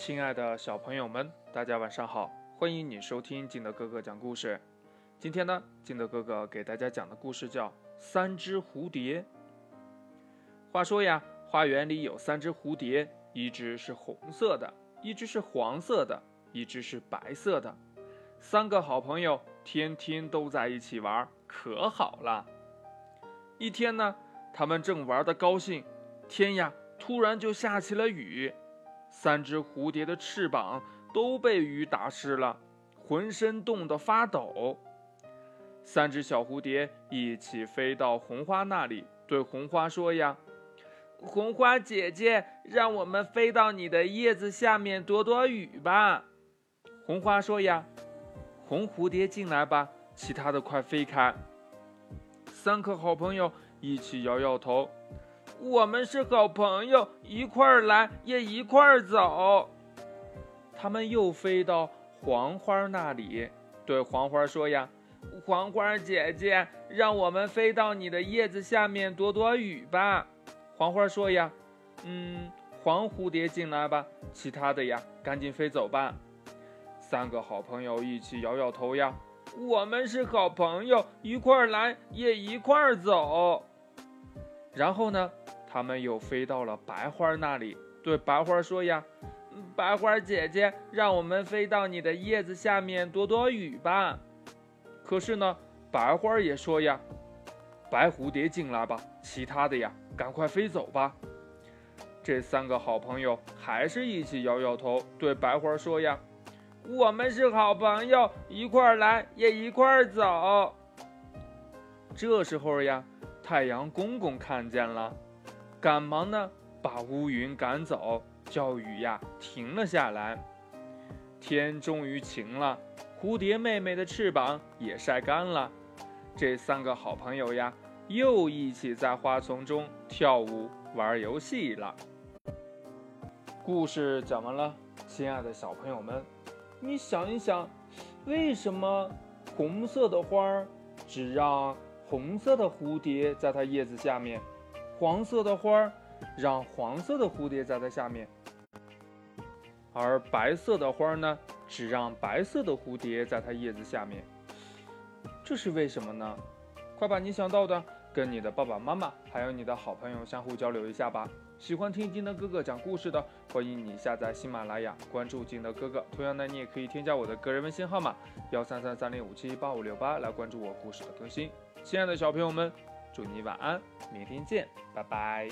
亲爱的小朋友们，大家晚上好！欢迎你收听金德哥哥讲故事。今天呢，金德哥哥给大家讲的故事叫《三只蝴蝶》。话说呀，花园里有三只蝴蝶，一只是红色的，一只是黄色的，一只是白色的。三个好朋友天天都在一起玩，可好了。一天呢，他们正玩得高兴，天呀，突然就下起了雨。三只蝴蝶的翅膀都被雨打湿了，浑身冻得发抖。三只小蝴蝶一起飞到红花那里，对红花说：“呀，红花姐姐，让我们飞到你的叶子下面躲躲雨吧。”红花说：“呀，红蝴蝶进来吧，其他的快飞开。”三个好朋友一起摇摇头。我们是好朋友，一块儿来也一块儿走。他们又飞到黄花那里，对黄花说：“呀，黄花姐姐，让我们飞到你的叶子下面躲躲雨吧。”黄花说：“呀，嗯，黄蝴蝶进来吧，其他的呀，赶紧飞走吧。”三个好朋友一起摇摇头呀：“我们是好朋友，一块儿来也一块儿走。”然后呢？他们又飞到了白花那里，对白花说：“呀，白花姐姐，让我们飞到你的叶子下面躲躲雨吧。”可是呢，白花也说：“呀，白蝴蝶进来吧，其他的呀，赶快飞走吧。”这三个好朋友还是一起摇摇头，对白花说：“呀，我们是好朋友，一块儿来也一块儿走。”这时候呀，太阳公公看见了。赶忙呢，把乌云赶走，叫雨呀停了下来。天终于晴了，蝴蝶妹妹的翅膀也晒干了。这三个好朋友呀，又一起在花丛中跳舞玩游戏了。故事讲完了，亲爱的小朋友们，你想一想，为什么红色的花儿只让红色的蝴蝶在它叶子下面？黄色的花儿让黄色的蝴蝶在它下面，而白色的花儿呢，只让白色的蝴蝶在它叶子下面。这是为什么呢？快把你想到的跟你的爸爸妈妈还有你的好朋友相互交流一下吧。喜欢听金德哥哥讲故事的，欢迎你下载喜马拉雅，关注金德哥哥。同样呢，你也可以添加我的个人微信号码幺三三三零五七八五六八来关注我故事的更新。亲爱的小朋友们。祝你晚安，明天见，拜拜。